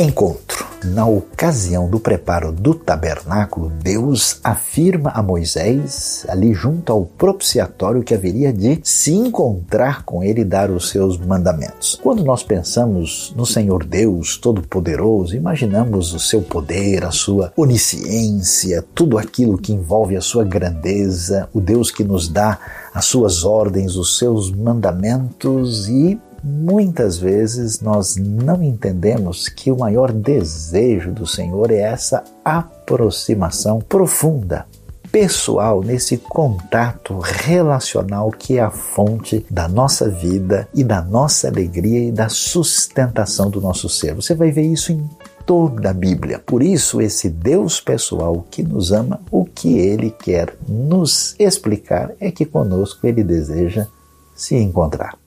Encontro. Na ocasião do preparo do tabernáculo, Deus afirma a Moisés, ali junto ao propiciatório, que haveria de se encontrar com ele e dar os seus mandamentos. Quando nós pensamos no Senhor Deus Todo-Poderoso, imaginamos o seu poder, a sua onisciência, tudo aquilo que envolve a sua grandeza, o Deus que nos dá as suas ordens, os seus mandamentos e Muitas vezes nós não entendemos que o maior desejo do Senhor é essa aproximação profunda, pessoal, nesse contato relacional que é a fonte da nossa vida e da nossa alegria e da sustentação do nosso ser. Você vai ver isso em toda a Bíblia. Por isso, esse Deus pessoal que nos ama, o que ele quer nos explicar é que conosco ele deseja se encontrar.